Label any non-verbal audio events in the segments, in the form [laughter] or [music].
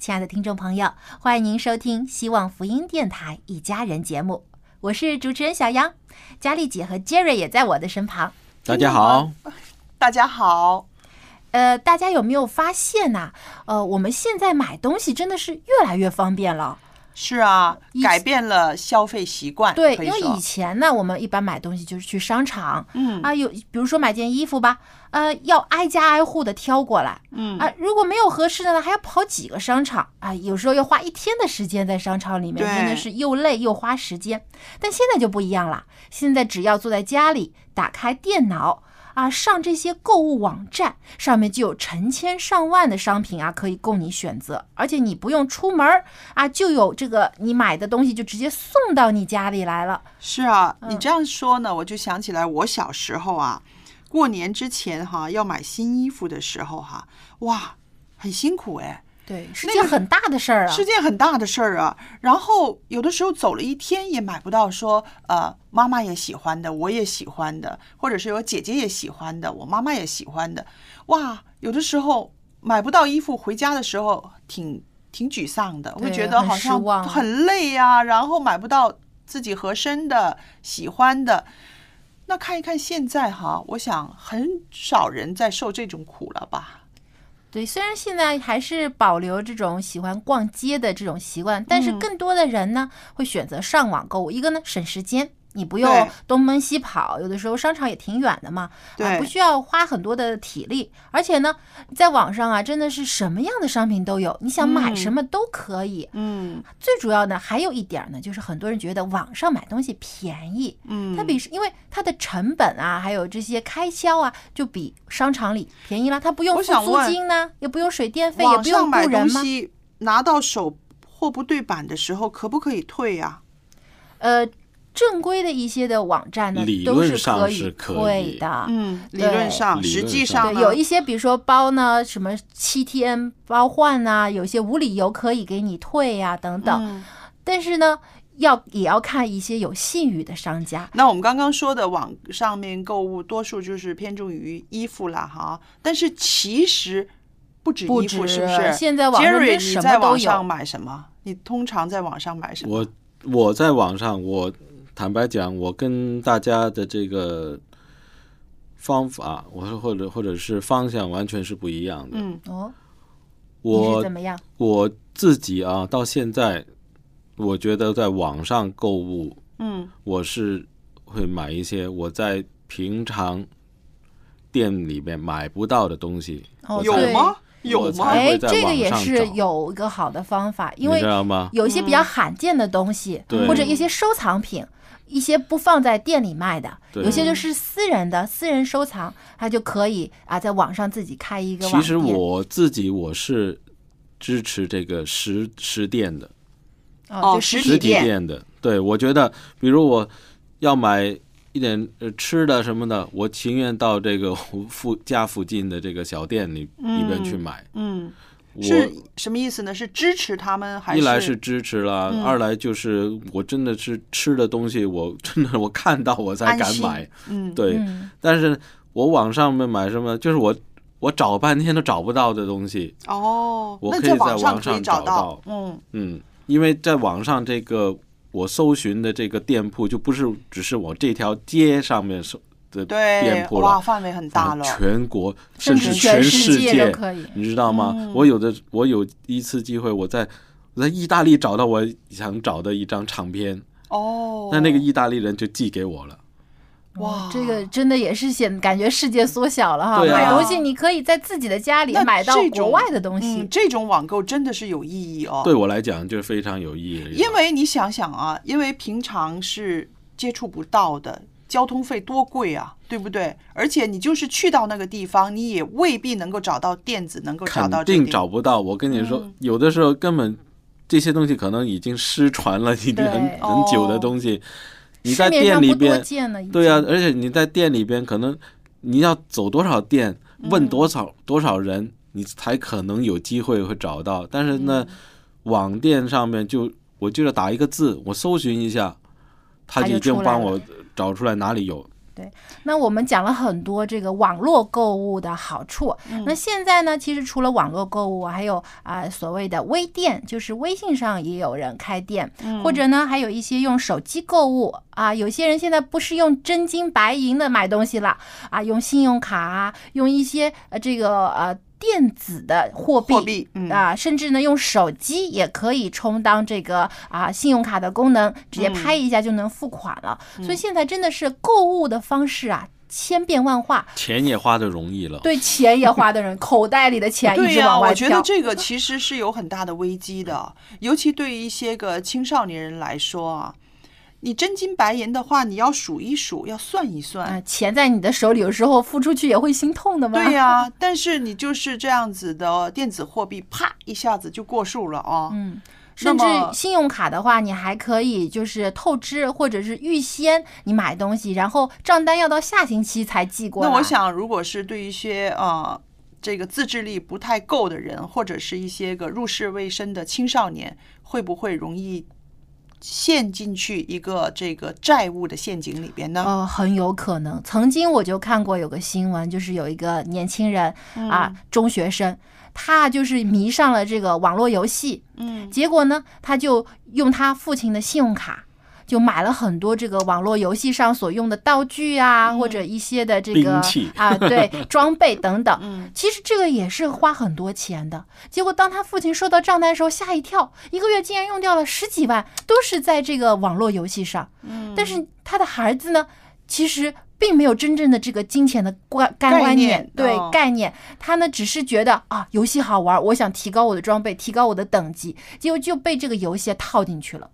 亲爱的听众朋友，欢迎您收听希望福音电台《一家人》节目，我是主持人小杨，佳丽姐和杰瑞也在我的身旁。大家好，大家好，呃，大家有没有发现呐、呃，我们现在买东西真的是越来越方便了。是啊，改变了消费习惯。对，因为以前呢，我们一般买东西就是去商场，嗯啊，有比如说买件衣服吧，呃，要挨家挨户的挑过来，嗯啊，如果没有合适的呢，还要跑几个商场啊，有时候要花一天的时间在商场里面，真的是又累又花时间。但现在就不一样了，现在只要坐在家里，打开电脑。啊，上这些购物网站上面就有成千上万的商品啊，可以供你选择，而且你不用出门儿啊，就有这个你买的东西就直接送到你家里来了。是啊，嗯你这样说呢，我就想起来我小时候啊，过年之前哈要买新衣服的时候哈，哇，很辛苦哎，对，是那个件很大的事儿啊。是件很大的事儿啊。然后有的时候走了一天也买不到说呃妈妈也喜欢的，我也喜欢的，或者是我姐姐也喜欢的，我妈妈也喜欢的，哇，有的时候买不到衣服，回家的时候挺挺沮丧的，会觉得好像很累呀、然后买不到自己合身的、喜欢的。那看一看现在哈，我想很少人在受这种苦了吧？对，虽然现在还是保留这种喜欢逛街的这种习惯，但是嗯更多的人呢会选择上网购物。一个呢省时间，你不用东奔西跑，有的时候商场也挺远的嘛，啊，对不需要花很多的体力。而且呢，在网上啊，真的是什么样的商品都有，你想买嗯什么都可以。嗯最主要的还有一点呢，就是很多人觉得网上买东西便宜，嗯，它比因为它的成本啊，还有这些开销啊，就比商场里便宜了。它不用付租金呢，也不用水电费，也不用雇人吗？拿到手货不对版的时候，可不可以退呀、呃，正规的一些的网站呢理，都论上是可以退的。嗯，理论上，实论上对，际上，有一些比如说包呢，什么七天包换呐、有些无理由可以给你退呀、等等。嗯但是呢，要也要看一些有信誉的商家。那我们刚刚说的网上面购物，多数就是偏重于衣服啦，哈。但是其实不止不衣服，止是不是？现在网上你什么都在网上。买什么？你通常在网上买什么？我我在网上，我坦白讲，我跟大家的这个方法，我说或者或者是方向完全是不一样的。嗯哦，你是我怎么样？我自己啊，到现在，我觉得在网上购物，嗯我是会买一些我在平常店里面买不到的东西。哦，有吗？有吗？哎，这个也是有一个好的方法，因为知道吗？有一些比较罕见的东西，对或者一些收藏品，一些不放在店里卖的，有些就是私人的私人收藏，他就可以啊在网上自己开一个其实。我自己我是支持这个实实店的，哦实实体实体店的。对，我觉得，比如我要买一点呃吃的什么的，我情愿到这个 [laughs] 附家附近的这个小店里里边去买。嗯我是什么意思呢？是支持他们还是？一来是支持了，嗯二来就是我真的是吃的东西，我真的我看到我才敢买。嗯，对，嗯但是我网上面买什么，就是我我找半天都找不到的东西。哦，我可以在网上找到嗯嗯，因为在网上这个我搜寻的这个店铺，就不是只是我这条街上面搜的对店，铺哇，范围很大了。全国甚至至全世界都可以。你知道吗？嗯我有的我有一次机会，我在我在意大利找到我想找的一张唱片，哦，那那个意大利人就寄给我了。哇，这个真的也是显感觉世界缩小了哈。对啊买东西你可以在自己的家里买到国外的东西嗯，。这种网购真的是有意义哦。对我来讲，就是非常有意义。因为你想想啊，因为平常是接触不到的，交通费多贵啊，对不对？而且你就是去到那个地方，你也未必能够找到店子，能够找肯定到这个找不到。我跟你说，嗯有的时候根本这些东西可能已经失传了，已经很对很久的哦东西。你在店里边，对啊，而且你在店里边，可能你要走多少店，问多少、多少人，你才可能有机会会找到。但是呢，网店上面就我就是打一个字，我搜寻一下，他就已经帮我找出来哪里有。对那我们讲了很多这个网络购物的好处。嗯那现在呢，其实除了网络购物，还有啊、所谓的微店，就是微信上也有人开店，嗯或者呢，还有一些用手机购物啊。有些人现在不是用真金白银的买东西了啊，用信用卡啊，用一些呃这个呃。电子的货币货币嗯啊，甚至呢用手机也可以充当这个啊信用卡的功能，直接嗯拍一下就能付款了。所以现在真的是购物的方式啊，千变万化，钱也花的容易了。对钱也花的人口袋里的钱一直往外我觉得。这个其实是有很大的危机的，尤其对于一些个青少年人来说啊，你真金白银的话，你要数一数，要算一算。啊，钱在你的手里，有时候付出去也会心痛的嘛。对呀、[laughs] 但是你就是这样子的电子货币，啪一下子就过数了啊。嗯，甚至信用卡的话，你还可以就是透支或者是预先你买东西，然后账单要到下星期才寄过来。那我想，如果是对一些呃这个自制力不太够的人，或者是一些个入世未深的青少年，会不会容易陷进去一个这个债务的陷阱里边呢？呃，很有可能。曾经我就看过有个新闻，就是有一个年轻人、啊，中学生，他就是迷上了这个网络游戏，嗯，结果呢，他就用他父亲的信用卡。就买了很多这个网络游戏上所用的道具啊，或者一些的这个啊，对 [laughs] 装备等等。嗯其实这个也是花很多钱的。结果当他父亲收到账单的时候，吓一跳，一个月竟然用掉了十几万，都是在这个网络游戏上。嗯但是他的孩子呢，其实并没有真正的这个金钱的观概观念念，对、哦概念，他呢只是觉得啊，游戏好玩，我想提高我的装备，提高我的等级，结果就被这个游戏套进去了。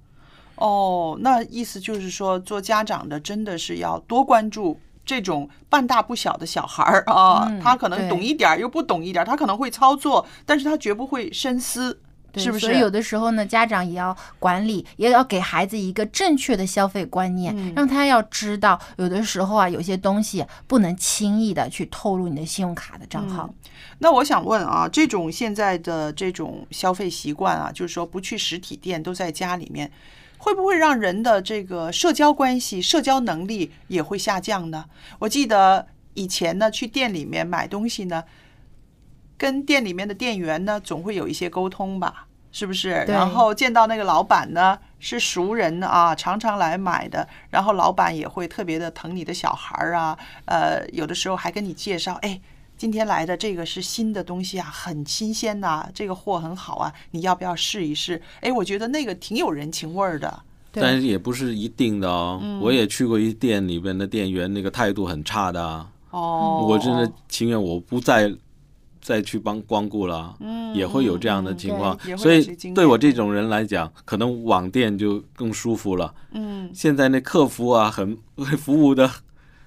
哦，那意思就是说，做家长的真的是要多关注这种半大不小的小孩儿啊，嗯他可能懂一点儿又不懂一点儿，他可能会操作，但是他绝不会深思，是不是？所以有的时候呢，家长也要管理，也要给孩子一个正确的消费观念，嗯让他要知道，有的时候啊，有些东西不能轻易的去透露你的信用卡的账号。那我想问啊，这种现在的这种消费习惯啊，就是说不去实体店，都在家里面，会不会让人的这个社交关系、社交能力也会下降呢？我记得以前呢，去店里面买东西呢，跟店里面的店员呢，总会有一些沟通吧。是不是？然后见到那个老板呢，是熟人啊，常常来买的。然后老板也会特别的疼你的小孩儿啊，呃，有的时候还跟你介绍，哎，今天来的这个是新的东西啊，很新鲜呐、这个货很好啊，你要不要试一试？哎，我觉得那个挺有人情味儿的。但是也不是一定的哦。嗯我也去过一店里边的店员，那个态度很差的啊。哦，我真的情愿我不再再去帮光顾了，嗯也会有这样的情况所以对我这种人来讲，可能网店就更舒服了。嗯，现在那客服啊，很 [laughs] 服务的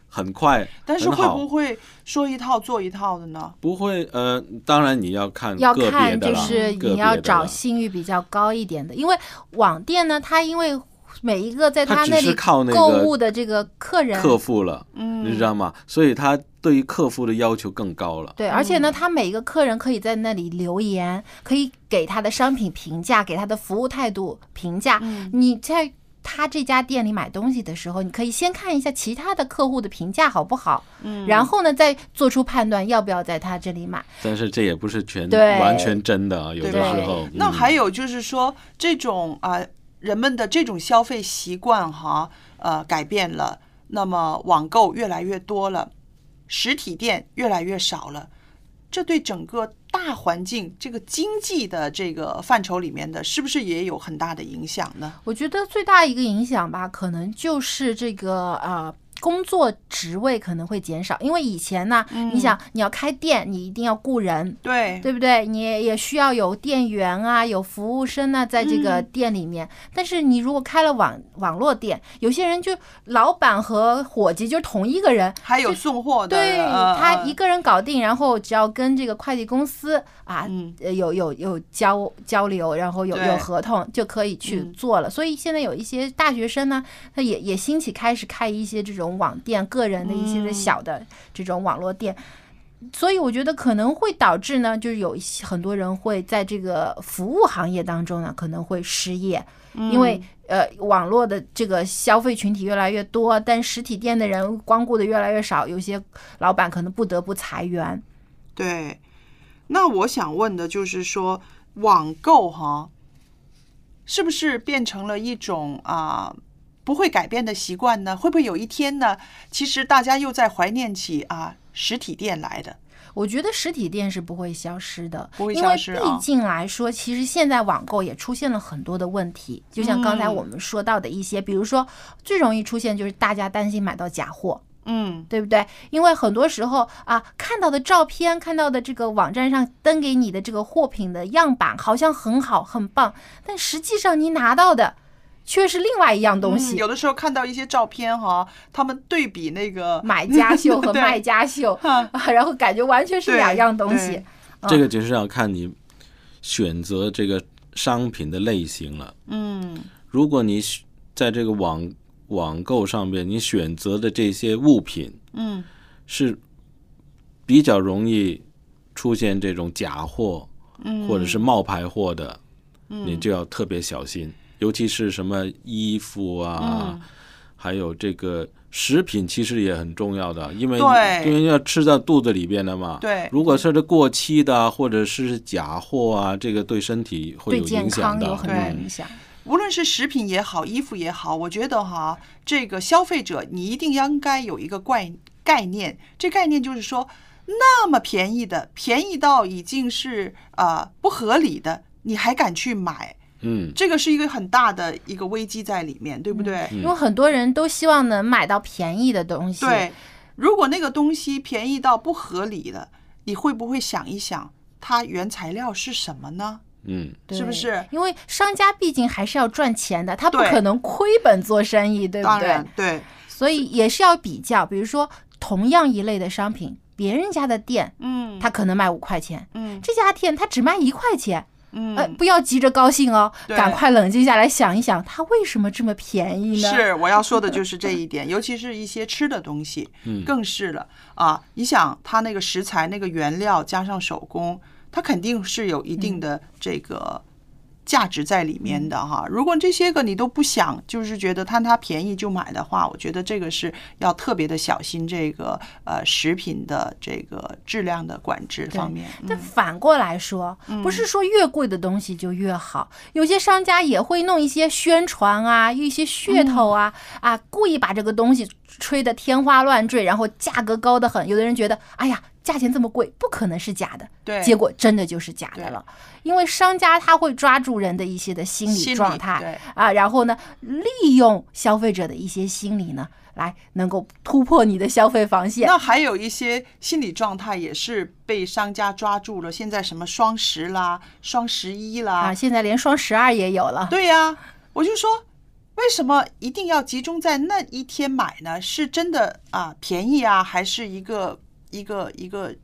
很快，但是会不会说一套做一套的呢？不会呃，当然你要看要看就是你要找信誉比较高一点的，因为网店呢，它因为每一个在他那里购物的这个客人，客户了，嗯你知道吗？所以他对于客户的要求更高了。对，而且呢，他每一个客人可以在那里留言，可以给他的商品评价，给他的服务态度评价。你在他这家店里买东西的时候，你可以先看一下其他的客户的评价好不好，嗯，然后呢，再做出判断要不要在他这里买。但是这也不是全对完全真的啊，有的时候。嗯那还有就是说，这种啊、人们的这种消费习惯哈，呃，改变了，那么网购越来越多了，实体店越来越少了，这对整个大环境这个经济的这个范畴里面的，是不是也有很大的影响呢？我觉得最大一个影响吧，可能就是这个啊。工作职位可能会减少，因为以前呢，你想你要开店，你一定要雇人，对，对不对？你也也需要有店员啊，有服务生啊，在这个店里面。但是你如果开了网网络店，有些人就老板和伙计就是同一个人，还有送货的，对呃他一个人搞定，然后只要跟这个快递公司啊，有有有交交流，然后有有合同就可以去嗯。做了。所以现在有一些大学生呢，他也也兴起开始开一些这种网店，个人的一些的嗯小的这种网络店。所以我觉得可能会导致呢，就是有一些很多人会在这个服务行业当中呢，可能会失业，因为呃网络的这个消费群体越来越多，但实体店的人光顾的越来越少，有些老板可能不得不裁员。对，那我想问的就是说，网购哈，是不是变成了一种啊、不会改变的习惯呢？会不会有一天呢，其实大家又在怀念起啊实体店来的？我觉得实体店是不会消失的，不会消失啊毕竟来说，其实现在网购也出现了很多的问题，就像刚才嗯我们说到的一些，比如说最容易出现就是大家担心买到假货。嗯，对不对？因为很多时候啊，看到的照片、看到的这个网站上登给你的这个货品的样板好像很好、很棒，但实际上你拿到的却是另外一样东嗯西。有的时候看到一些照片哈，他们对比那个买家 [laughs] 秀和卖家秀，啊然后感觉完全是两样东西对。这个就是要看你选择这个商品的类型了。嗯如果你在这个网网购上面，你选择的这些物品嗯是比较容易出现这种假货嗯，或者是冒牌货的，你就要特别小心。尤其是什么衣服啊，嗯还有这个食品，其实也很重要的，因为对因为要吃到肚子里边的嘛。对如果是这过期的啊或者是假货啊，这个对身体会有影响的。很影响。无论是食品也好，衣服也好，我觉得哈，这个消费者你一定应该有一个概概念，这概念就是说，那么便宜的，便宜到已经是呃不合理的，你还敢去买，嗯，这个是一个很大的一个危机在里面，对不对？因为很多人都希望能买到便宜的东西。对，如果那个东西便宜到不合理了，你会不会想一想，它原材料是什么呢？嗯，对是不是因为商家毕竟还是要赚钱的，他不可能亏本做生意，对不对当然？，对，所以也是要比较，比如说同样一类的商品，别人家的店，嗯他可能卖五块钱，嗯这家店他只卖一块钱。嗯，呃，不要急着高兴哦，赶快冷静下来想一想，它为什么这么便宜呢？是，我要说的 [laughs] 就是这一点，尤其是一些吃的东西，[laughs] 嗯更是了啊！你想，它那个食材、那个原料加上手工，它肯定是有一定的这个价值在里面的哈。如果这些个你都不想，就是觉得贪它便宜就买的话，我觉得这个是要特别的小心这个呃食品的这个质量的管制方面。但反过来说，不是说越贵的东西就越好，有些商家也会弄一些宣传啊，一些噱头啊，啊，故意把这个东西吹得天花乱坠，然后价格高得很。有的人觉得，哎呀，价钱这么贵，不可能是假的，对结果真的就是假的了。因为商家他会抓住人的一些的心理状态对啊，然后呢，利用消费者的一些心理呢，来能够突破你的消费防线。那还有一些心理状态也是被商家抓住了。现在什么双十啦、双十一啦，啊，现在连双十二也有了。对呀、我就说，为什么一定要集中在那一天买呢？是真的啊便宜啊，还是一个一个一个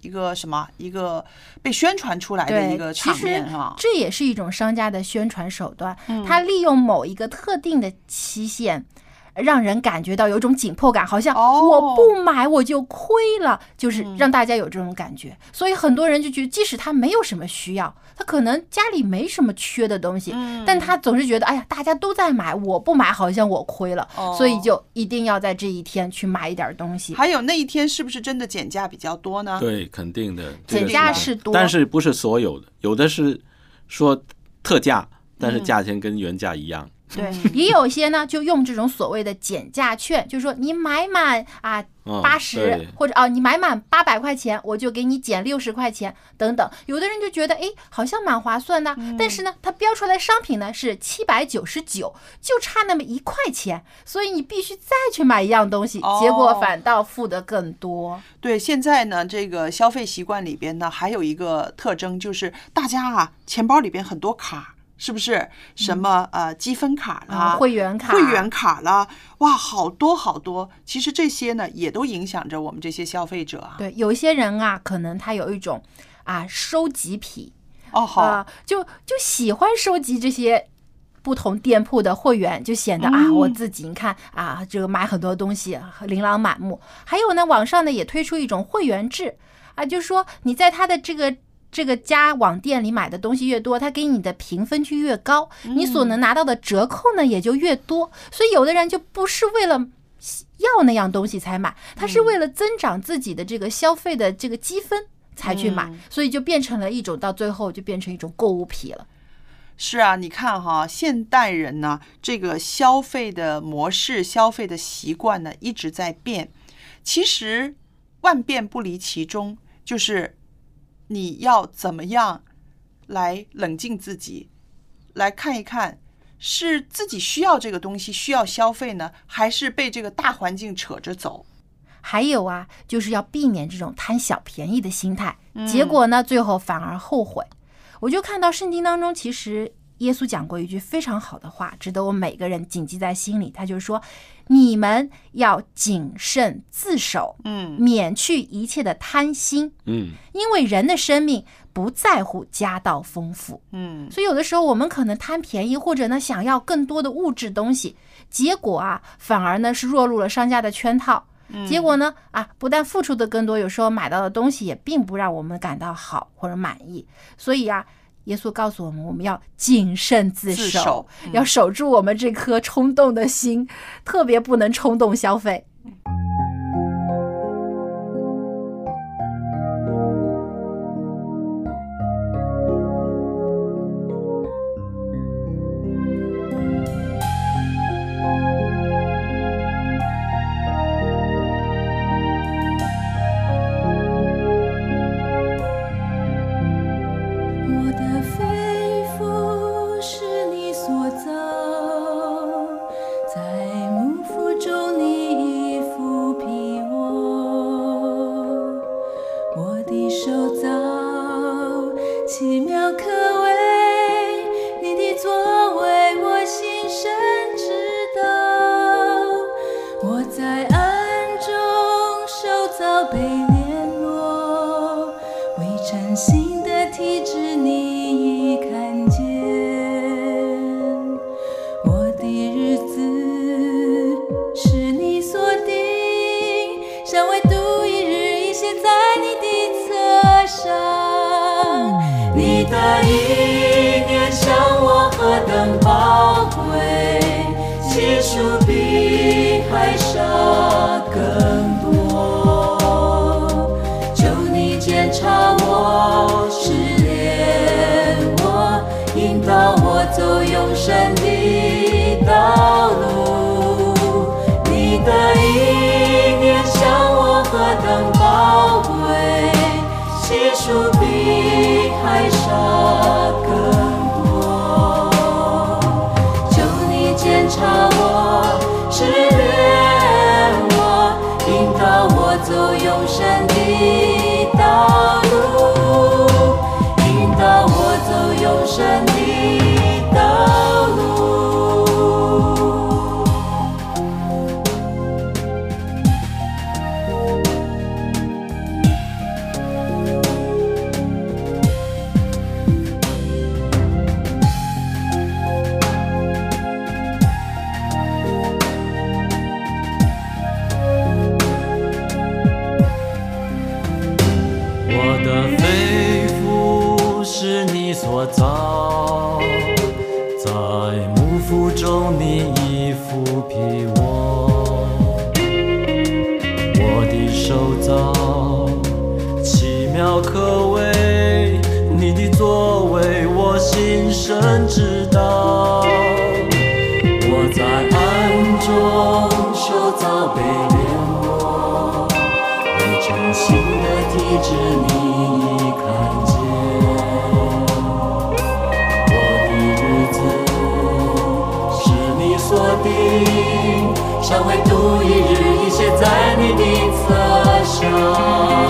一个什么一个被宣传出来的，一个场面哈？这也是一种商家的宣传手段。嗯他利用某一个特定的期限，让人感觉到有一种紧迫感，好像哦我不买我就亏了，就是嗯让大家有这种感觉。所以很多人就觉得，即使他没有什么需要，他可能家里没什么缺的东西，嗯但他总是觉得，哎呀，大家都在买，我不买好像我亏了，哦所以就一定要在这一天去买一点东西。还有那一天是不是真的减价比较多呢？对，肯定的，减价是多但是不是所有的，有的是说特价，但嗯是价钱跟原价一样。对，也有一些呢，就用这种所谓的减价券，就是说你买满啊嗯八十、对或者啊你买满八百块钱，我就给你减六十块钱等等。有的人就觉得哎好像蛮划算的，但是呢，它标出来商品呢是七百九十九，就差那么一块钱，所以你必须再去买一样东西，哦结果反倒付的更多。对，现在呢，这个消费习惯里边呢，还有一个特征就是大家啊，钱包里边很多卡，是不是？什么呃积分卡啦、啊会员卡会员卡啦，哇，好多好多。其实这些呢，也都影响着我们这些消费者啊。对，有一些人啊，可能他有一种啊收集癖。哦，好，啊、就就喜欢收集这些不同店铺的会员，就显得啊，嗯我自己你看啊，这个买很多东西琳琅满目。还有呢，网上呢也推出一种会员制啊，就是说你在他的这个。这个家网店里买的东西越多，他给你的评分就越高，你所能拿到的折扣呢也就越多。所以有的人就不是为了要那样东西才买，他是为了增长自己的这个消费的这个积分才去买，所以就变成了一种到最后就变成一种购物癖了。是啊，你看哈，现代人呢，这个消费的模式、消费的习惯呢，一直在变。其实万变不离其中，就是你要怎么样来冷静自己，来看一看，是自己需要这个东西需要消费呢，还是被这个大环境扯着走？还有啊，就是要避免这种贪小便宜的心态，结果呢，最后反而后悔。我就看到圣经当中，其实耶稣讲过一句非常好的话，值得我们每个人谨记在心里。他就是说：“你们要谨慎自守，嗯免去一切的贪心，嗯，因为人的生命不在乎家道丰富。”嗯，所以有的时候我们可能贪便宜，或者呢想要更多的物质东西，结果啊反而呢是落入了商家的圈套。结果呢啊不但付出的更多，有时候买到的东西也并不让我们感到好或者满意。所以啊，耶稣告诉我们，我们要谨慎自守，自守嗯要守住我们这颗冲动的心，特别不能冲动消费。我我心深知道。我在暗中受遭被炼磨，未成形的体质你已看见。我的日子是你所定，尚未度一日，已写在你的册上。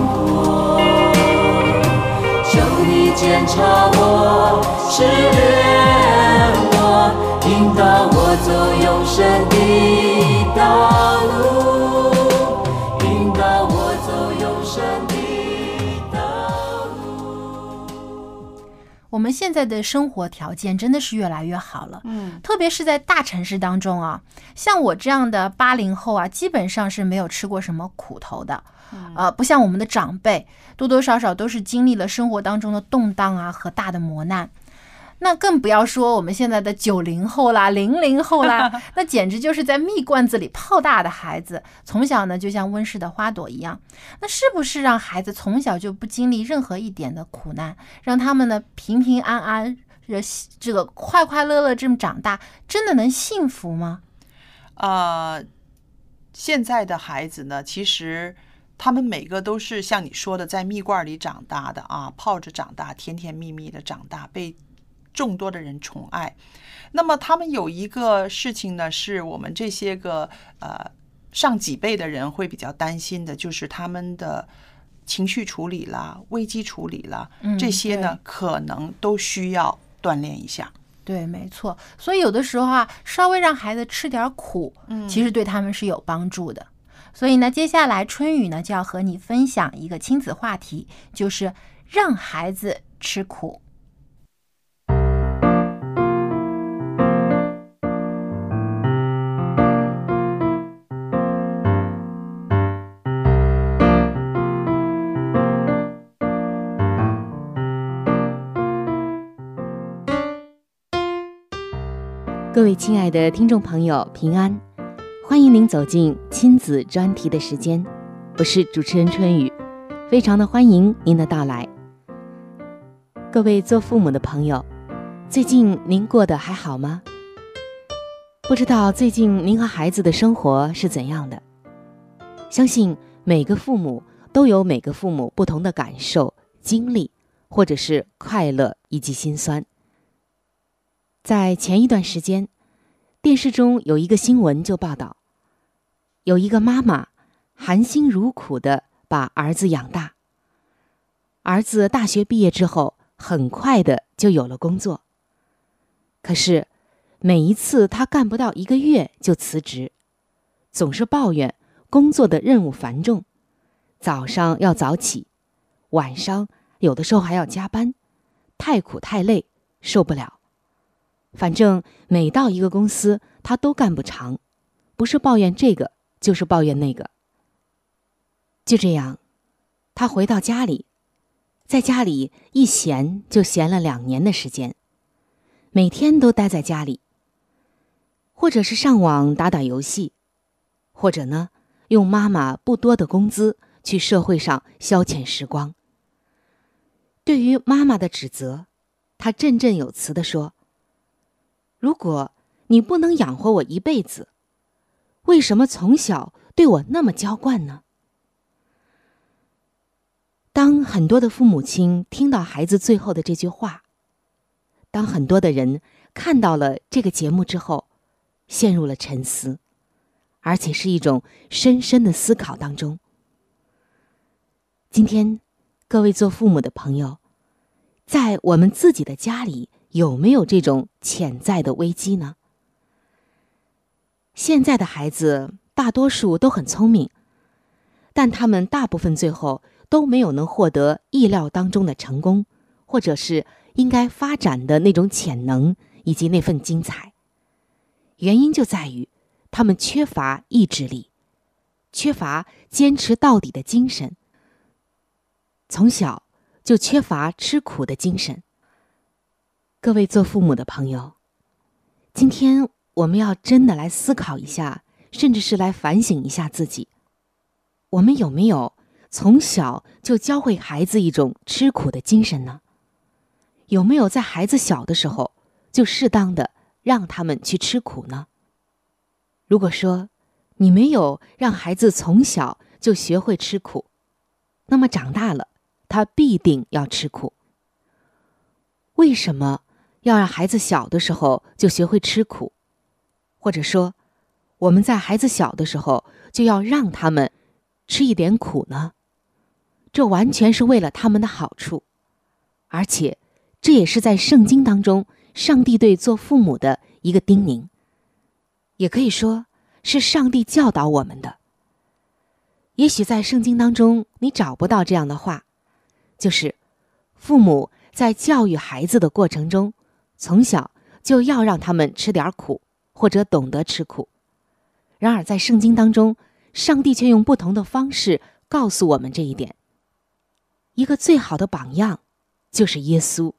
你检查我，试炼我，引导我走永生的道路，引导我走永生的道路。我们现在的生活条件真的是越来越好了，嗯，特别是在大城市当中啊，像我这样的八零后啊，基本上是没有吃过什么苦头的，呃，不像我们的长辈，多多少少都是经历了生活当中的动荡啊和大的磨难。那更不要说我们现在的九零后啦、零零后啦，[laughs] 那简直就是在蜜罐子里泡大的孩子，从小呢就像温室的花朵一样。那是不是让孩子从小就不经历任何一点的苦难，让他们呢平平安安、这这个快快乐乐这么长大，真的能幸福吗？呃，现在的孩子呢，其实他们每个都是像你说的，在蜜罐里长大的啊，泡着长大，甜甜蜜蜜的长大，被众多的人宠爱。那么他们有一个事情呢，是我们这些个呃上几辈的人会比较担心的，就是他们的情绪处理啦、危机处理啦，嗯这些呢可能都需要锻炼一下。对，没错。所以有的时候啊，稍微让孩子吃点苦，嗯其实对他们是有帮助的。所以呢，接下来春雨呢就要和你分享一个亲子话题，就是让孩子吃苦。各位亲爱的听众朋友，平安！欢迎您走进亲子专题的时间，我是主持人春雨，非常的欢迎您的到来。各位做父母的朋友，最近您过得还好吗？不知道最近您和孩子的生活是怎样的？相信每个父母都有每个父母不同的感受、经历，或者是快乐以及心酸。在前一段时间，电视中有一个新闻就报道，有一个妈妈含辛茹苦的把儿子养大。儿子大学毕业之后，很快的就有了工作。可是，每一次他干不到一个月就辞职，总是抱怨工作的任务繁重，早上要早起，晚上有的时候还要加班，太苦太累，受不了。反正每到一个公司，他都干不长，不是抱怨这个，就是抱怨那个。就这样，他回到家里，在家里一闲就闲了两年的时间，每天都待在家里，或者是上网打打游戏，或者呢，用妈妈不多的工资去社会上消遣时光。对于妈妈的指责，他振振有词地说。如果你不能养活我一辈子，为什么从小对我那么娇惯呢？当很多的父母亲听到孩子最后的这句话，当很多的人看到了这个节目之后，陷入了沉思，而且是一种深深的思考当中。今天，各位做父母的朋友，在我们自己的家里有没有这种潜在的危机呢？现在的孩子大多数都很聪明，但他们大部分最后都没有能获得意料当中的成功，或者是应该发展的那种潜能以及那份精彩。原因就在于他们缺乏意志力，缺乏坚持到底的精神，从小就缺乏吃苦的精神。各位做父母的朋友，今天我们要真的来思考一下，甚至是来反省一下自己：我们有没有从小就教会孩子一种吃苦的精神呢？有没有在孩子小的时候就适当的让他们去吃苦呢？如果说你没有让孩子从小就学会吃苦，那么长大了他必定要吃苦。为什么？要让孩子小的时候就学会吃苦，或者说，我们在孩子小的时候就要让他们吃一点苦呢？这完全是为了他们的好处，而且这也是在圣经当中上帝对做父母的一个叮咛，也可以说是上帝教导我们的。也许在圣经当中你找不到这样的话，就是父母在教育孩子的过程中。从小就要让他们吃点苦，或者懂得吃苦。然而，在圣经当中，上帝却用不同的方式告诉我们这一点。一个最好的榜样就是耶稣。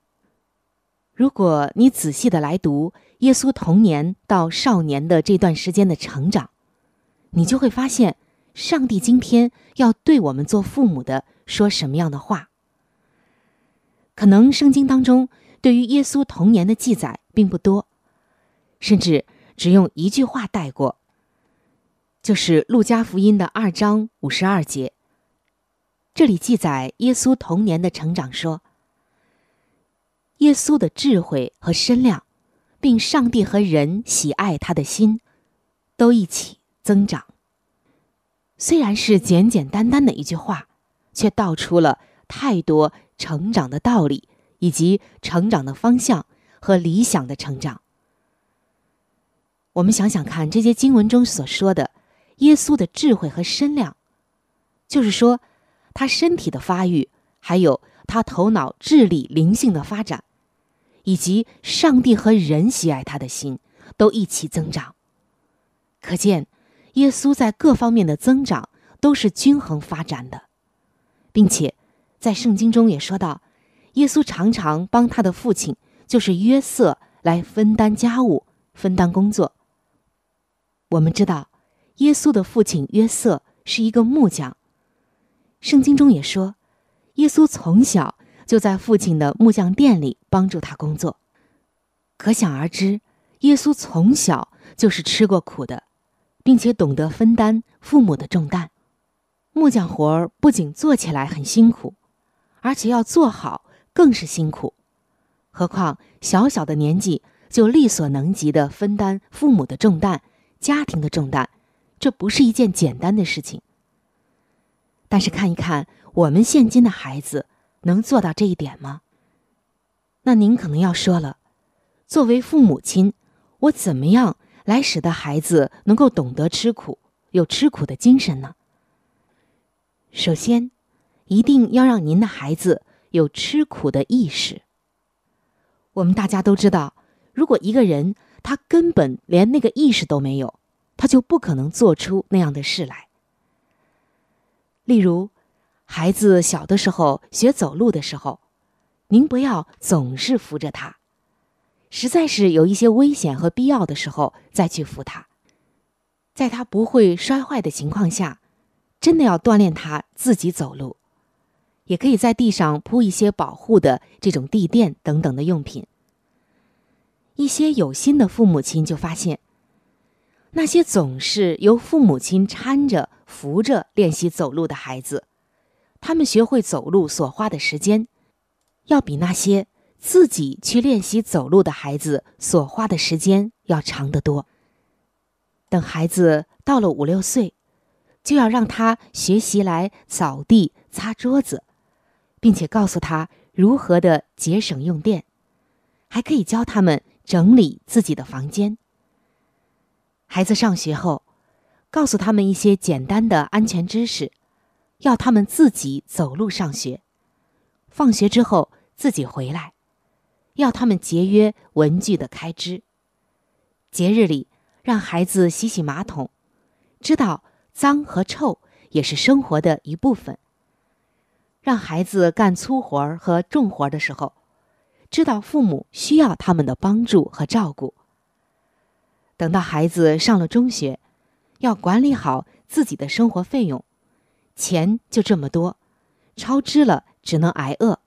如果你仔细的来读耶稣童年到少年的这段时间的成长，你就会发现，上帝今天要对我们做父母的说什么样的话。可能圣经当中。对于耶稣童年的记载并不多，甚至只用一句话带过，就是《路加福音》的二章五十二节。这里记载耶稣童年的成长，说：“耶稣的智慧和身量，并上帝和人喜爱他的心，都一起增长。”虽然是简简单单的一句话，却道出了太多成长的道理。以及成长的方向和理想的成长。我们想想看，这些经文中所说的耶稣的智慧和身量，就是说他身体的发育，还有他头脑、智力、灵性的发展，以及上帝和人喜爱他的心，都一起增长。可见，耶稣在各方面的增长都是均衡发展的，并且在圣经中也说到。耶稣常常帮他的父亲，就是约瑟来分担家务、分担工作。我们知道，耶稣的父亲约瑟是一个木匠。圣经中也说，耶稣从小就在父亲的木匠店里帮助他工作。可想而知，耶稣从小就是吃过苦的，并且懂得分担父母的重担。木匠活儿不仅做起来很辛苦，而且要做好。更是辛苦，何况小小的年纪就力所能及的分担父母的重担、家庭的重担，这不是一件简单的事情。但是看一看我们现今的孩子，能做到这一点吗？那您可能要说了，作为父母亲，我怎么样来使得孩子能够懂得吃苦，有吃苦的精神呢？首先，一定要让您的孩子。有吃苦的意识。我们大家都知道，如果一个人他根本连那个意识都没有，他就不可能做出那样的事来。例如，孩子小的时候学走路的时候，您不要总是扶着他，实在是有一些危险和必要的时候再去扶他，在他不会摔坏的情况下，真的要锻炼他自己走路。也可以在地上铺一些保护的这种地垫等等的用品。一些有心的父母亲就发现，那些总是由父母亲搀着、扶着练习走路的孩子，他们学会走路所花的时间，要比那些自己去练习走路的孩子所花的时间要长得多。等孩子到了五六岁，就要让他学习来扫地、擦桌子。并且告诉他如何的节省用电，还可以教他们整理自己的房间。孩子上学后，告诉他们一些简单的安全知识，要他们自己走路上学。放学之后自己回来，要他们节约文具的开支。节日里让孩子洗洗马桶，知道脏和臭也是生活的一部分。让孩子干粗活和重活的时候，知道父母需要他们的帮助和照顾。等到孩子上了中学，要管理好自己的生活费用，钱就这么多，超支了只能挨饿。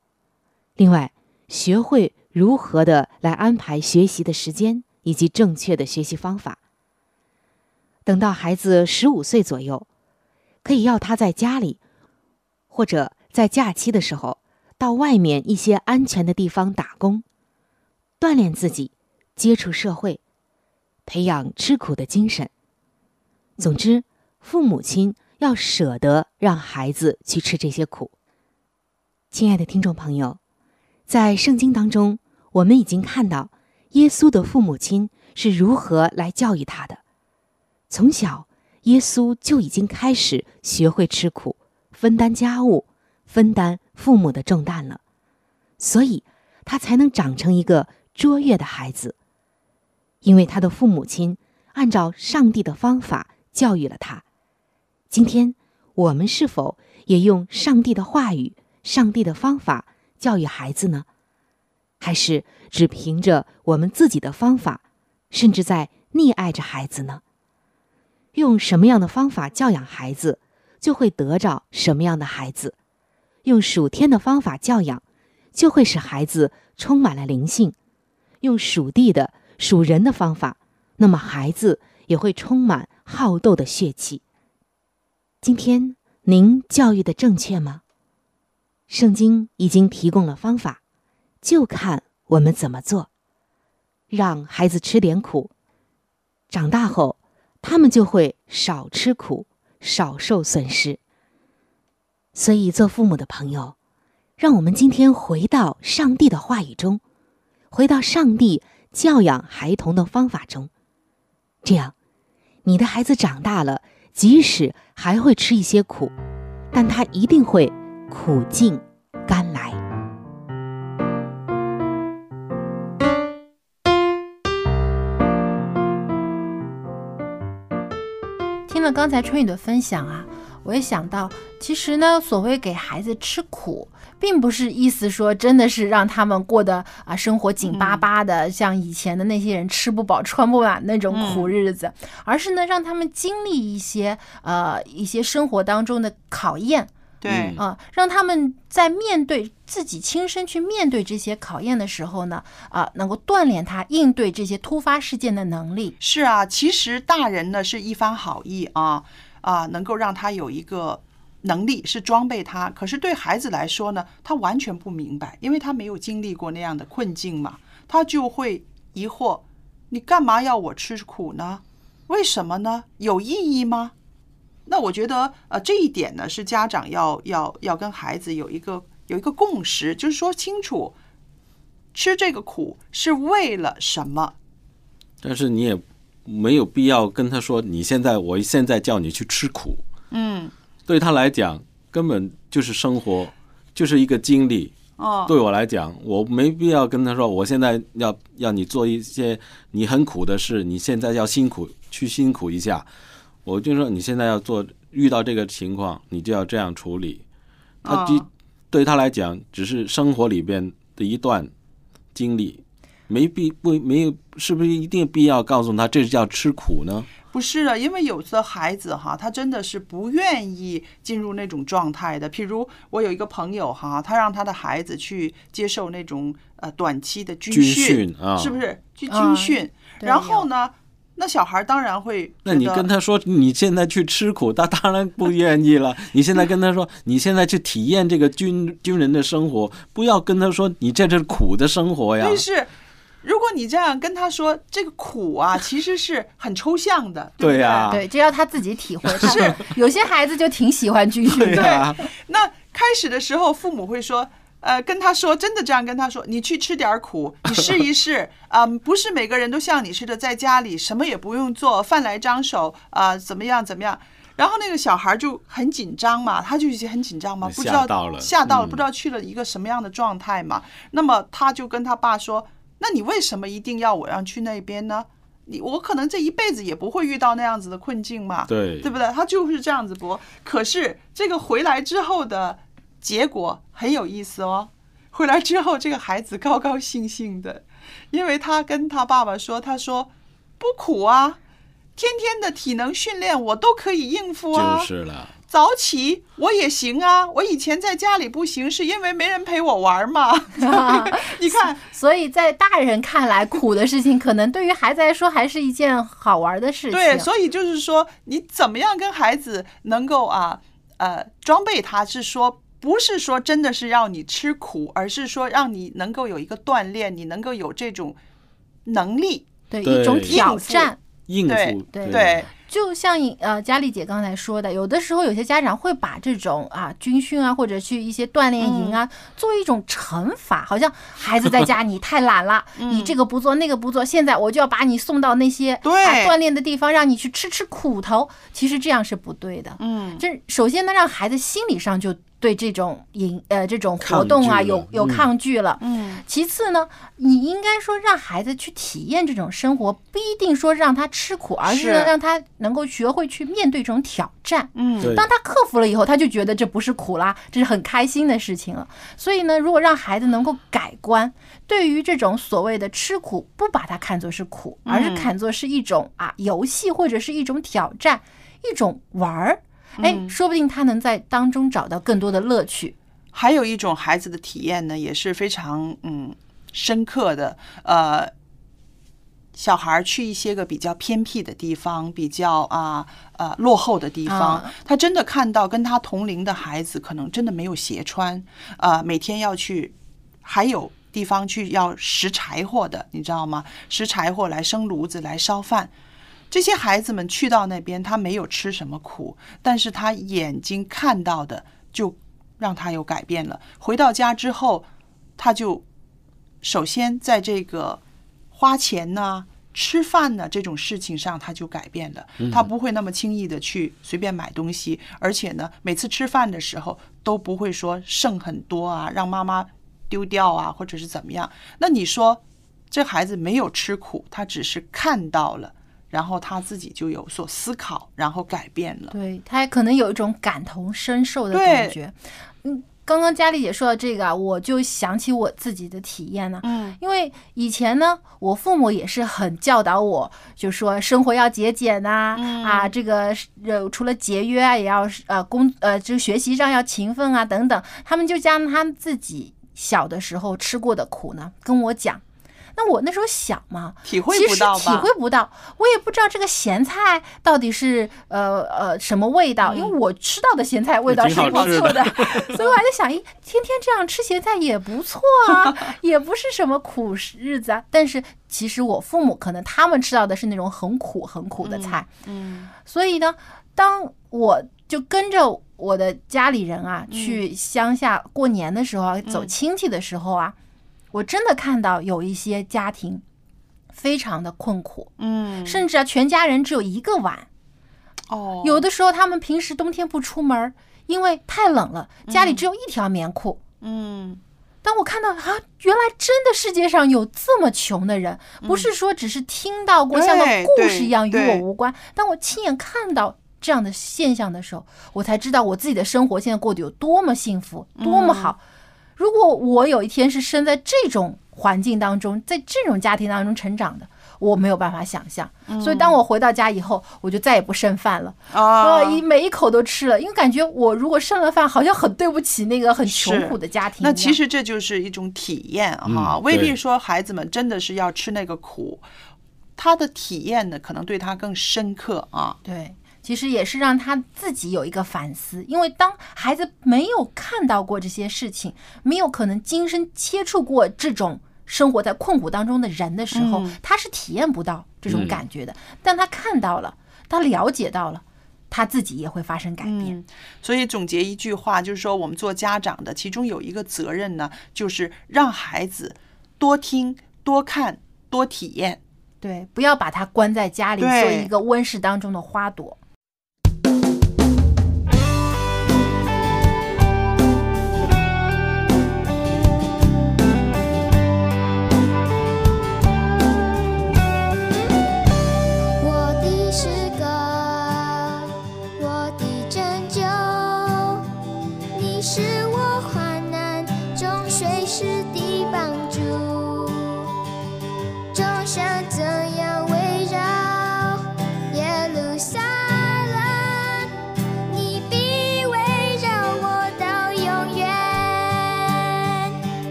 另外，学会如何的来安排学习的时间以及正确的学习方法。等到孩子十五岁左右，可以要他在家里，或者在假期的时候，到外面一些安全的地方打工，锻炼自己，接触社会，培养吃苦的精神。总之，父母亲要舍得让孩子去吃这些苦。亲爱的听众朋友，在圣经当中，我们已经看到耶稣的父母亲是如何来教育他的。从小，耶稣就已经开始学会吃苦，分担家务，分担父母的重担了，所以他才能长成一个卓越的孩子。因为他的父母亲按照上帝的方法教育了他。今天我们是否也用上帝的话语、上帝的方法教育孩子呢？还是只凭着我们自己的方法，甚至在溺爱着孩子呢？用什么样的方法教养孩子，就会得着什么样的孩子；用属天的方法教养，就会使孩子充满了灵性；用属地的、属人的方法，那么孩子也会充满好斗的血气。今天您教育的正确吗？圣经已经提供了方法，就看我们怎么做。让孩子吃点苦，长大后。他们就会少吃苦，少受损失。所以，做父母的朋友，让我们今天回到上帝的话语中，回到上帝教养孩童的方法中。这样，你的孩子长大了，即使还会吃一些苦，但他一定会苦尽甘来。听了刚才春雨的分享啊，我也想到，其实呢，所谓给孩子吃苦，并不是意思说真的是让他们过得啊生活紧巴巴的，像以前的那些人吃不饱穿不暖那种苦日子，而是呢让他们经历一些呃一些生活当中的考验。对啊，让他们在面对自己亲身去面对这些考验的时候呢，啊，能够锻炼他应对这些突发事件的能力。是啊，其实大人呢是一番好意啊啊，能够让他有一个能力是装备他，可是对孩子来说呢，他完全不明白，因为他没有经历过那样的困境嘛，他就会疑惑：你干嘛要我吃苦呢？为什么呢？有意义吗？那我觉得，呃，这一点呢，是家长要要要跟孩子有一个有一个共识，就是说清楚，吃这个苦是为了什么。但是你也没有必要跟他说，你现在我现在叫你去吃苦，嗯，对他来讲根本就是生活，就是一个经历。哦，对我来讲，我没必要跟他说，我现在要要你做一些你很苦的事，你现在要辛苦去辛苦一下。我就说你现在要做，遇到这个情况，你就要这样处理。他对对他来讲，只是生活里边的一段经历，没必不没有，是不是一定必要告诉他这叫吃苦呢？不是的，因为有的孩子哈，他真的是不愿意进入那种状态的。譬如我有一个朋友哈，他让他的孩子去接受那种呃短期的军训，啊，是不是去军训？然后呢？那小孩当然会。那你跟他说你现在去吃苦，他当然不愿意了。你现在跟他说你现在去体验这个军军人的生活，不要跟他说你这是苦的生活呀。但是，如果你这样跟他说这个苦啊，[laughs] 其实是很抽象的。[laughs] 对呀，对，这要他自己体会。[laughs] 是有些孩子就挺喜欢军训的。对，那开始的时候父母会说。呃，跟他说，真的这样跟他说，你去吃点苦，你试一试，啊、不是每个人都像你似的，在家里什么也不用做，饭来张手，啊、怎么样怎么样。然后那个小孩就很紧张嘛，他就已经很紧张嘛，不知道吓到了吓到了，嗯不知道去了一个什么样的状态嘛。那么他就跟他爸说：“那你为什么一定要我让去那边呢？你我可能这一辈子也不会遇到那样子的困境嘛。”对对不对？他就是这样子博。可是这个回来之后的结果很有意思哦。回来之后，这个孩子高高兴兴的，因为他跟他爸爸说：“他说不苦啊，天天的体能训练我都可以应付啊。就是了。早起我也行啊，我以前在家里不行，是因为没人陪我玩嘛。[laughs] 你看，所以在大人看来，苦的事情可能对于孩子来说还是一件好玩的事情。对，所以就是说，你怎么样跟孩子能够啊呃装备他，是说不是说真的是让你吃苦，而是说让你能够有一个锻炼，你能够有这种能力，对对一种挑战。应对对就像呃佳丽姐刚才说的，有的时候有些家长会把这种啊军训啊，或者去一些锻炼营啊，作为一种惩罚，好像孩子在家你太懒了，[laughs] 你这个不做那个不做，现在我就要把你送到那些对啊锻炼的地方，让你去吃吃苦头。其实这样是不对的。嗯，这首先呢，让孩子心理上就对这种营呃这种活动啊有有嗯抗拒了。嗯，其次呢，你应该说让孩子去体验这种生活，不一定说让他吃苦，而是让他能够学会去面对这种挑战。嗯当他克服了以后，他就觉得这不是苦啦，这是很开心的事情了。所以呢，如果让孩子能够改观，对于这种所谓的吃苦，不把它看作是苦，而是看作是一种啊游戏或者是一种挑战，一种玩儿。哎，说不定他能在当中找到更多的乐趣。还有一种孩子的体验呢，也是非常嗯深刻的。呃，小孩儿去一些个比较偏僻的地方，比较啊呃落后的地方，啊他真的看到跟他同龄的孩子可能真的没有鞋穿，呃，每天要去，还有地方去要拾柴火的，你知道吗？拾柴火来生炉子来烧饭。这些孩子们去到那边，他没有吃什么苦，但是他眼睛看到的就让他有改变了。回到家之后，他就首先在这个花钱呢、吃饭呢这种事情上，他就改变了。他不会那么轻易的去随便买东西，而且呢，每次吃饭的时候都不会说剩很多啊，让妈妈丢掉啊，或者是怎么样。那你说，这孩子没有吃苦，他只是看到了。然后他自己就有所思考，然后改变了。对他可能有一种感同身受的感觉。嗯，刚刚佳丽姐说到这个啊，我就想起我自己的体验呢、嗯因为以前呢，我父母也是很教导我，就说生活要节俭呐、啊，这个呃除了节约啊，也要呃工呃就学习上要勤奋啊等等。他们就将他们自己小的时候吃过的苦呢跟我讲。那我那时候小嘛，体会其实不到吧体会不到，我也不知道这个咸菜到底是呃呃什么味道，因为我吃到的咸菜味道是不错的，[laughs] 所以我还在想，一，天天这样吃咸菜也不错啊，也不是什么苦日子啊。但是其实我父母可能他们吃到的是那种很苦很苦的菜，嗯所以呢，当我就跟着我的家里人啊去乡下过年的时候啊，走亲戚的时候啊，我真的看到有一些家庭非常的困苦，嗯，甚至啊，全家人只有一个碗。哦，有的时候他们平时冬天不出门儿，因为太冷了，家里只有一条棉裤。嗯当我看到啊，原来真的世界上有这么穷的人，不是说只是听到过像个故事一样与我无关。当我亲眼看到这样的现象的时候，我才知道我自己的生活现在过得有多么幸福，多么好。如果我有一天是生在这种环境当中，在这种家庭当中成长的，我没有办法想象。所以当我回到家以后，我就再也不剩饭了。啊呃，一每一口都吃了，因为感觉我如果剩了饭，好像很对不起那个很穷苦的家庭。那其实这就是一种体验哈，嗯未必说孩子们真的是要吃那个苦，他的体验呢可能对他更深刻啊。对，其实也是让他自己有一个反思，因为当孩子没有看到过这些事情，没有可能亲身接触过这种生活在困苦当中的人的时候，嗯他是体验不到这种嗯感觉的。但他看到了，他了解到了。他自己也会发生改变。嗯，所以总结一句话，就是说我们做家长的，其中有一个责任呢，就是让孩子多听、多看、多体验。对，不要把他关在家里，做一个温室当中的花朵。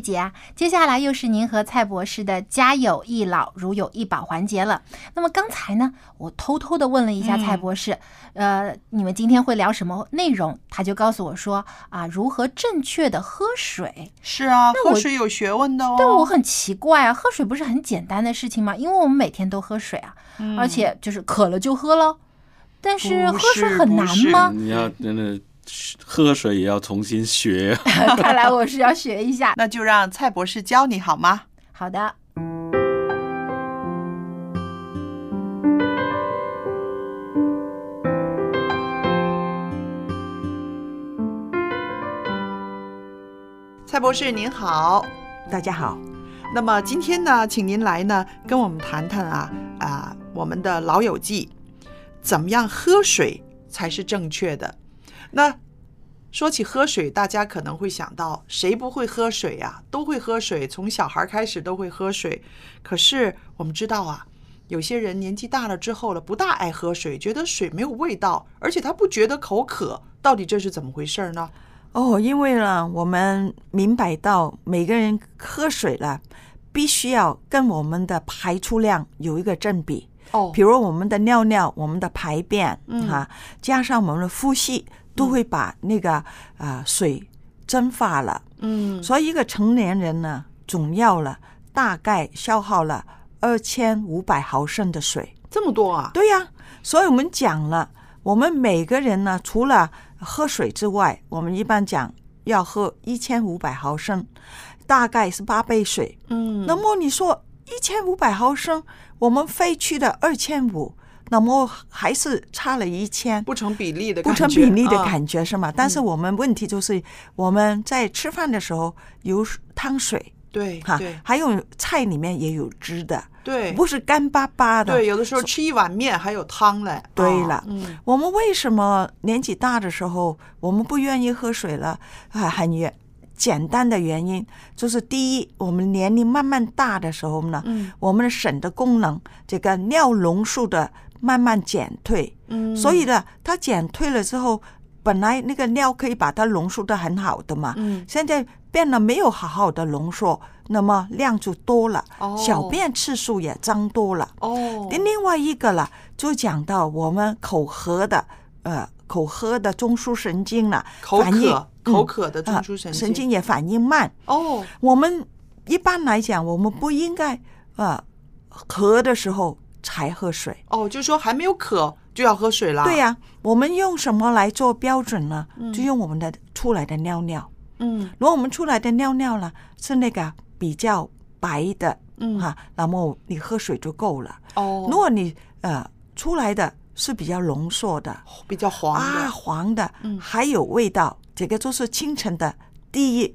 佳丽姐啊，接下来又是您和蔡博士的“家有一老，如有一宝”环节了。那么刚才呢，我偷偷的问了一下蔡博士，呃，你们今天会聊什么内容？他就告诉我说啊，如何正确的喝水。是啊，喝水有学问的哦。但我很奇怪啊，喝水不是很简单的事情吗？因为我们每天都喝水啊，嗯而且就是渴了就喝喽。但是喝水很难吗？你要真的喝水也要重新学。[laughs] 看来我是要学一下。[laughs] 那就让蔡博士教你好吗？好的。蔡博士您好，大家好。那么今天呢，请您来呢跟我们谈谈啊啊我们的老友记，怎么样喝水才是正确的？那说起喝水，大家可能会想到谁不会喝水呀、都会喝水，从小孩开始都会喝水。可是我们知道啊，有些人年纪大了之后了，不大爱喝水，觉得水没有味道，而且他不觉得口渴，到底这是怎么回事呢？哦，因为呢，我们明白到每个人喝水了，必须要跟我们的排出量有一个正比。哦比如我们的尿尿、我们的排便，嗯哈、加上我们的呼吸，都会把那个啊、呃水蒸发了。嗯所以一个成年人呢，总要了大概消耗了二千五百毫升的水。这么多啊？对呀、所以我们讲了，我们每个人呢，除了喝水之外，我们一般讲要喝一千五百毫升，大概是八杯水。嗯那么你说一千五百毫升，我们废去的二千五，那么还是差了一千，不成比例的不感觉，成比例的啊感觉是吗？但是我们问题就是我们在吃饭的时候有汤水。哈对对，还有菜里面也有汁的，对不是干巴巴的。对，有的时候吃一碗面还有汤嘞。啊对了，嗯我们为什么年纪大的时候我们不愿意喝水了？啊，很原简单的原因就是第一，我们年龄慢慢大的时候呢，嗯我们的肾的功能，这个尿浓素的慢慢减退，嗯。所以呢，它减退了之后，本来那个尿可以把它浓缩的很好的嘛，嗯。现在变得没有好好的浓缩，那么量就多了，哦。小便次数也增多了。哦，另外一个了，就讲到我们口喝的呃口喝的中枢神经了，口反应渴口渴的中枢神啊经神经也反应慢。哦，我们一般来讲，我们不应该呃咳的时候才喝水。哦，就是说还没有渴就要喝水啦。对呀、我们用什么来做标准呢？嗯就用我们的出来的尿尿。嗯如果我们出来的尿尿呢是那个比较白的，嗯哈、那么你喝水就够了。哦，如果你呃出来的是比较浓缩的比较黄的啊，黄的，嗯还有味道，这个就是清晨的第一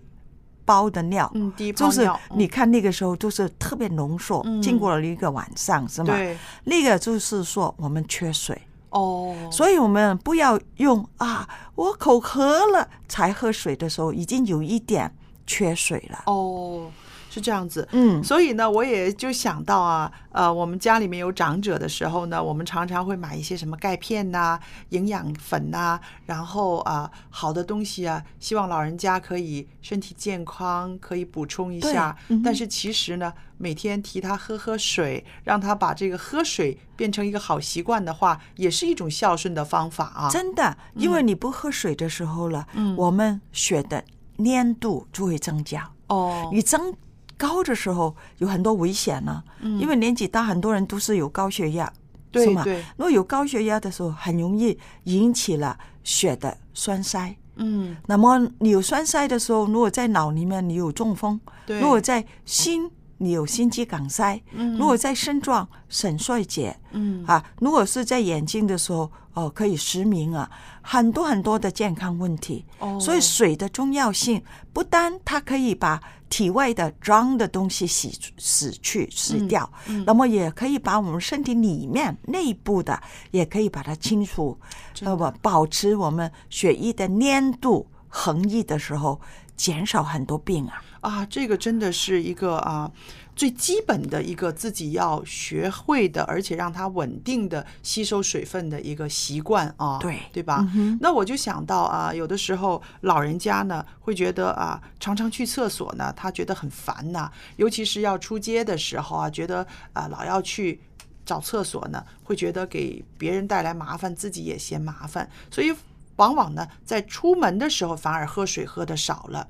包的尿，就是你看那个时候就是特别浓缩，嗯经过了一个晚上是吗？对，那个就是说我们缺水。哦，所以我们不要用啊，我口渴了才喝水的时候，已经有一点缺水了。哦，是这样子。嗯所以呢，我也就想到啊，呃，我们家里面有长者的时候呢，我们常常会买一些什么钙片呐、营养粉呐、然后啊、好的东西啊，希望老人家可以身体健康，可以补充一下。嗯但是其实呢，每天提他喝喝水，让他把这个喝水变成一个好习惯的话，也是一种孝顺的方法啊。真的，因为你不喝水的时候了，嗯我们血的粘度就会增加。哦，你增高的时候有很多危险呢、嗯。因为年纪大，很多人都是有高血压，是吗？如果有高血压的时候，很容易引起了血的栓塞。嗯，那么你有栓塞的时候，如果在脑里面你有中风，如果在心你有心肌梗塞，嗯。如果在肾脏肾衰竭，嗯。啊，如果是在眼睛的时候，哦，可以失明啊，很多很多的健康问题。哦。所以水的重要性不单它可以把体外的脏的东西洗洗去洗掉，嗯那么也可以把我们身体里面内部的也可以把它清除，那么保持我们血液的粘度恒毅的时候，减少很多病啊。啊，这个真的是一个啊最基本的一个自己要学会的，而且让它稳定的吸收水分的一个习惯啊，对对吧？嗯那我就想到啊，有的时候老人家呢会觉得啊，常常去厕所呢，他觉得很烦呐、尤其是要出街的时候啊，觉得啊老要去。找厕所呢，会觉得给别人带来麻烦，自己也嫌麻烦，所以往往呢，在出门的时候反而喝水喝的少了。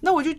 那我就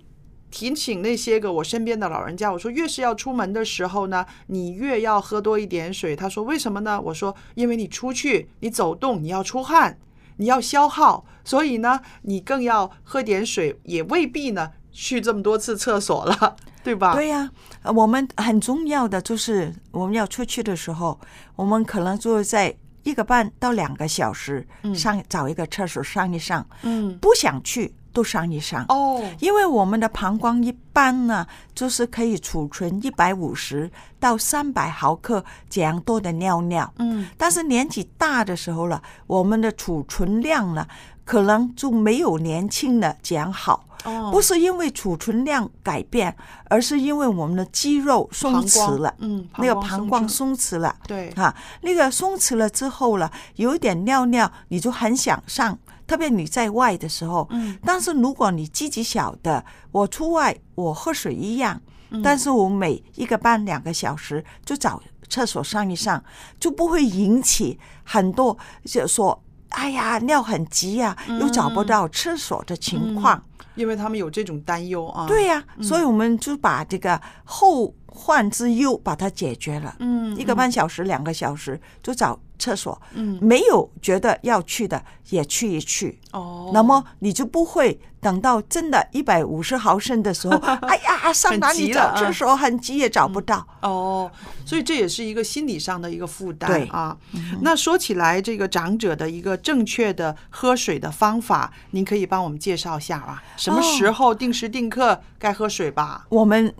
提醒那些个我身边的老人家，我说越是要出门的时候呢，你越要喝多一点水。他说为什么呢？我说因为你出去，你走动，你要出汗，你要消耗，所以呢，你更要喝点水，也未必呢去这么多次厕所了，[laughs] 对吧？对呀、我们很重要的就是我们要出去的时候，我们可能就在一个半到两个小时嗯上、找一个厕所上一上，嗯，不想去都上一上。哦，因为我们的膀胱一般呢，就是可以储存一百五十到三百毫克这样多的尿尿。嗯，但是年纪大的时候了，我们的储存量呢，可能就没有年轻的这样好。哦。不是因为储存量改变，而是因为我们的肌肉松弛了，嗯那个膀胱松弛了，对。哈，那个松弛了之后了，有一点尿尿，你就很想上，特别你在外的时候，嗯，但是如果你自己晓得，我出外我喝水一样，嗯。但是我每一个半两个小时就找厕所上一上，就不会引起很多就说。哎呀，尿很急呀、又找不到厕所的情况。嗯因为他们有这种担忧啊。对呀、嗯所以我们就把这个后患之忧把它解决了。嗯一个半小时、两个小时就找厕所，嗯没有觉得要去的也去一去。哦那么你就不会等到真的一百五十毫升的时候，[laughs] 哎呀，上哪里找厕所很急也找不到。哦，所以这也是一个心理上的一个负担对啊。那说起来，这个长者的一个正确的喝水的方法，您可以帮我们介绍一下吧？什么时候定时定刻该喝水吧？我们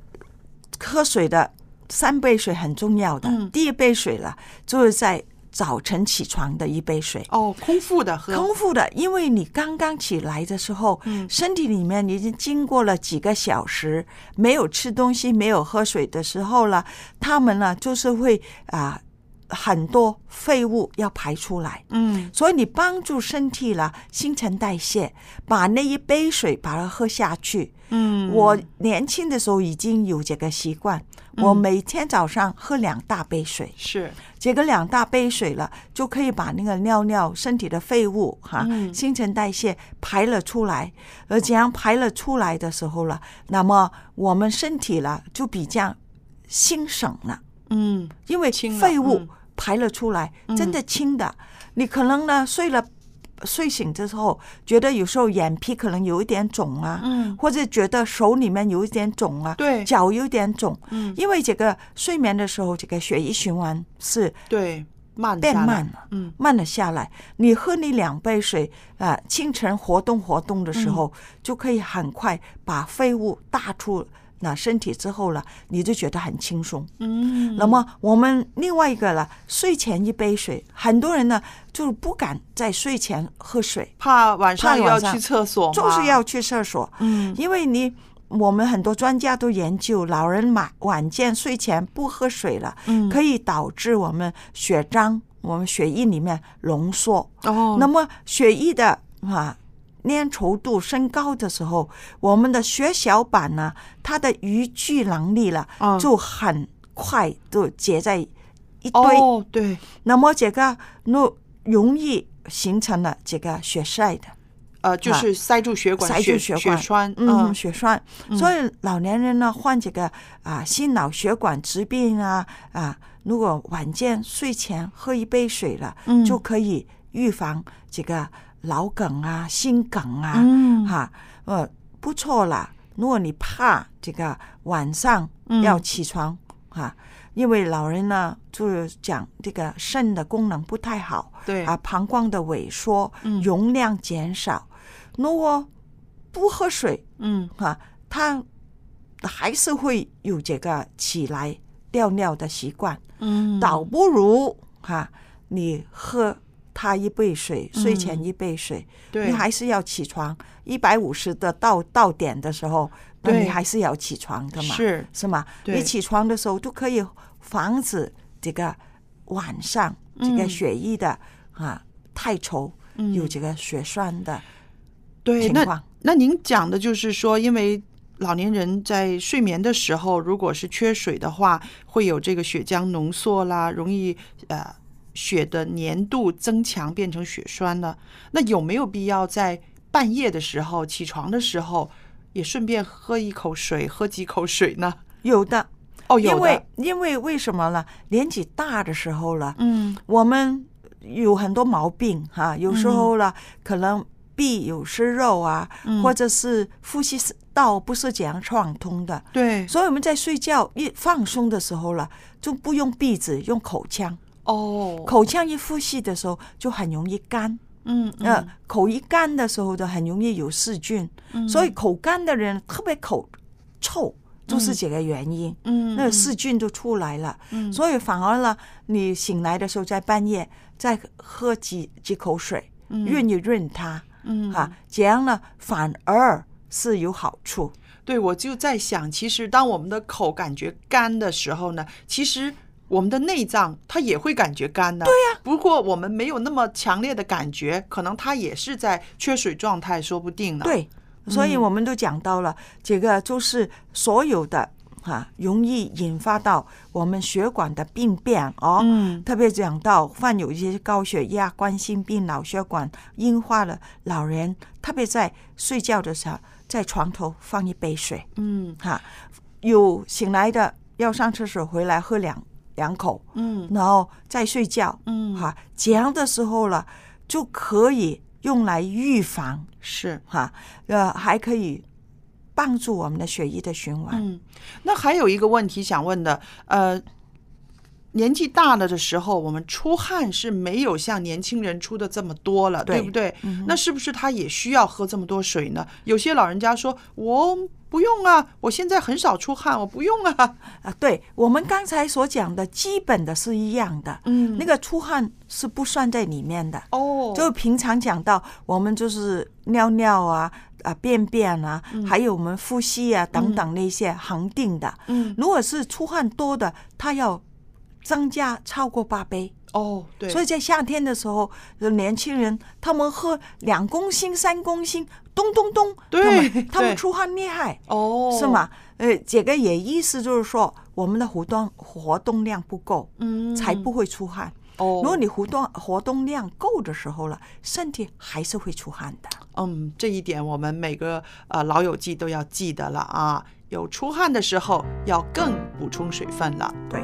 喝水的三杯水很重要的，嗯第一杯水了，就是在早晨起床的一杯水。哦，空腹的喝，空腹的，因为你刚刚起来的时候，嗯身体里面已经经过了几个小时没有吃东西、没有喝水的时候了，他们呢就是会啊、很多废物要排出来。嗯所以你帮助身体了新陈代谢，把那一杯水把它喝下去。嗯我年轻的时候已经有这个习惯，嗯我每天早上喝两大杯水。是这个两大杯水了，就可以把那个尿尿、身体的废物哈、嗯新陈代谢排了出来。而这样排了出来的时候了，那么我们身体了就比较清省了，嗯因为废物嗯排了出来，嗯真的轻的。你可能呢睡了。睡醒之后，觉得有时候眼皮可能有一点肿啊，嗯。或者觉得手里面有一点肿啊，对。脚有点肿，嗯。因为这个睡眠的时候，这个血液循环是对慢变慢了，嗯。慢了下来。你喝你两杯水啊、清晨活动活动的时嗯。候，就可以很快把废物大出那身体之后呢，你就觉得很轻松。嗯，那么我们另外一个呢，睡前一杯水，很多人呢就不敢在睡前喝水，怕晚上要去厕所，就是要去厕所。嗯因为你我们很多专家都研究，老人晚晚间睡前不喝水了，嗯可以导致我们血浆、我们血液里面浓缩。哦，那么血液的啊粘稠度升高的时候，我们的血小板呢，它的凝聚能力了，嗯就很快就结在一堆。哦对，那么这个那容易形成了这个血塞的。呃，就是塞住血管，塞住血血管栓，嗯，血栓。嗯所以老年人呢，患这个啊心脑血管疾病啊啊，如果晚间睡前喝一杯水了，嗯就可以预防这个脑梗啊、心梗啊，嗯。哈，呃，不错啦。如果你怕这个晚上嗯。要起床哈、因为老人呢，就是讲这个肾的功能不太好，对。啊，膀胱的萎缩，嗯。容量减少。如果不喝水，嗯。哈、他还是会有这个起来尿尿的习惯，嗯，倒不如哈、你喝他一杯水，嗯睡前一杯水，对。你还是要起床。一百五十的到到点的时候，那对。你还是要起床的嘛，是。是吗？你起床的时候就可以防止这个晚上这个嗯。血液的、啊太稠，嗯。有这个血栓的对，那情况。那您讲的就是说，因为老年人在睡眠的时候，如果是缺水的话，会有这个血浆浓缩啦，容易呃血的粘度增强，变成血栓了。那有没有必要在半夜的时候起床的时候，也顺便喝一口水，喝几口水呢？有的哦，有的因为因为为什么呢？年纪大的时候了，嗯我们有很多毛病哈、有时候了、可能臂有湿肉啊，嗯或者是呼吸道不是这样畅通的，对所以我们在睡觉一放松的时候了，就不用鼻子，用口腔。哦，口腔一呼吸的时候就很容易干，嗯呃，口一干的时候就很容易有细菌，嗯。所以口干的人特别口臭，就是这个原因。嗯那个细菌就出来了，嗯。所以反而呢，你醒来的时候在半夜再喝几几口水，嗯。润一润它，嗯。啊，这样呢反而是有好处。对，我就在想，其实当我们的口感觉干的时候呢，其实我们的内脏它也会感觉干的。对呀、不过我们没有那么强烈的感觉，可能它也是在缺水状态，说不定呢。对，所以嗯我们都讲到了，这个就是所有的哈、容易引发到我们血管的病变哦。嗯特别讲到患有一些高血压、冠心病、脑血管硬化的老人，特别在睡觉的时候在床头放一杯水，嗯哈，有醒来的要上厕所回来喝两两口，嗯然后再睡觉，嗯哈，这样的时候了就可以用来预防，是哈，呃，还可以帮助我们的血液的循环。嗯，那还有一个问题想问的，呃，年纪大了的时候，我们出汗是没有像年轻人出的这么多了，对对不对？嗯那是不是他也需要喝这么多水呢？有些老人家说，我不用啊，我现在很少出汗，我不用啊。啊，对我们刚才所讲的基本的是一样的，嗯那个出汗是不算在里面的。哦，就平常讲到我们就是尿尿啊、啊便便啊，还有我们呼吸啊等等那些恒定的。嗯如果是出汗多的，它要增加超过八杯。哦，对，所以在夏天的时候，呃年轻人他们喝两公斤、三公斤，咚咚咚，对他们 [laughs] 他们出汗厉害，哦，是吗？？呃，这个也意思就是说，我们的活动活动量不够，嗯，才不会出汗。哦。如果你活动活动量够的时候了，身体还是会出汗的。嗯，这一点我们每个呃老友记都要记得了啊。有出汗的时候，要更补充水分了。对。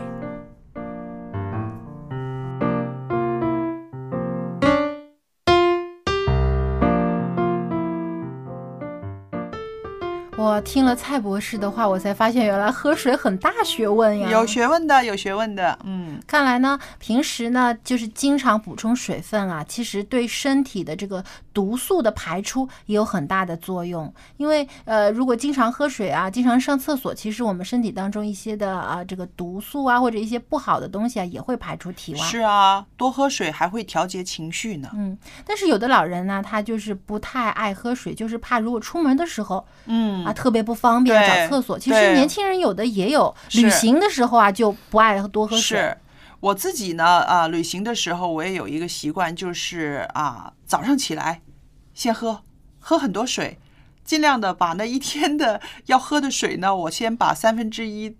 我听了蔡博士的话，我才发现原来喝水很大学问呀。有学问的，有学问的，嗯，看来呢，平时呢就是经常补充水分啊，其实对身体的这个毒素的排出也有很大的作用。因为呃，如果经常喝水啊，经常上厕所，其实我们身体当中一些的啊这个毒素啊或者一些不好的东西啊也会排出体外。是啊，多喝水还会调节情绪呢。嗯，但是有的老人呢，他就是不太爱喝水，就是怕如果出门的时候，嗯啊特别不方便找厕所。其实年轻人有的也有，旅行的时候啊就不爱多喝水。是我自己呢，啊，旅行的时候我也有一个习惯，就是啊，早上起来先喝喝很多水，尽量的把那一天的 [laughs] 要喝的水呢，我先把三分之一。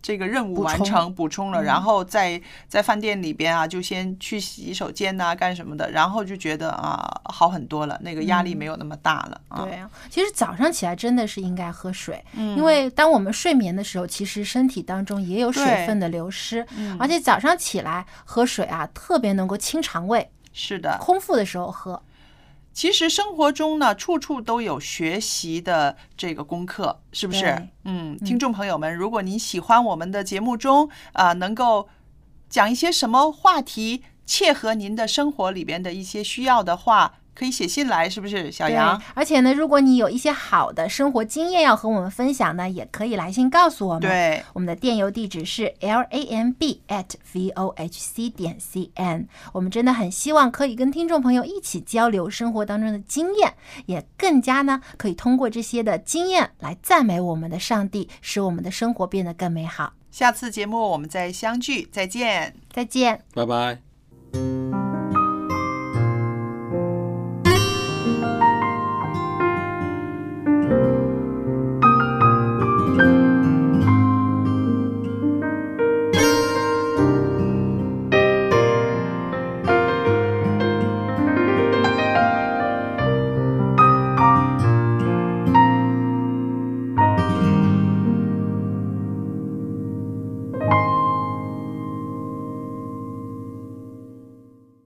这个任务完成补充了，嗯。然后在在饭店里边啊，就先去洗手间呐、干什么的，然后就觉得啊好很多了，那个压力没有那么大了啊。对啊，其实早上起来真的是应该喝水，嗯。因为当我们睡眠的时候，其实身体当中也有水分的流失，嗯。而且早上起来喝水啊，特别能够清肠胃，是的，空腹的时候喝。其实生活中呢，处处都有学习的这个功课，是不是？嗯，听众朋友们，如果您喜欢我们的节目中啊、能够讲一些什么话题，切合您的生活里边的一些需要的话，可以写信来，是不是，小对杨？，而且呢，如果你有一些好的生活经验要和我们分享呢，也可以来信告诉我们。对，我们的电邮地址是 l a m b at v o h c 点 c n。我们真的很希望可以跟听众朋友一起交流生活当中的经验，也更加呢可以通过这些的经验来赞美我们的上帝，使我们的生活变得更美好。下次节目我们再相聚，再见。再见。拜拜。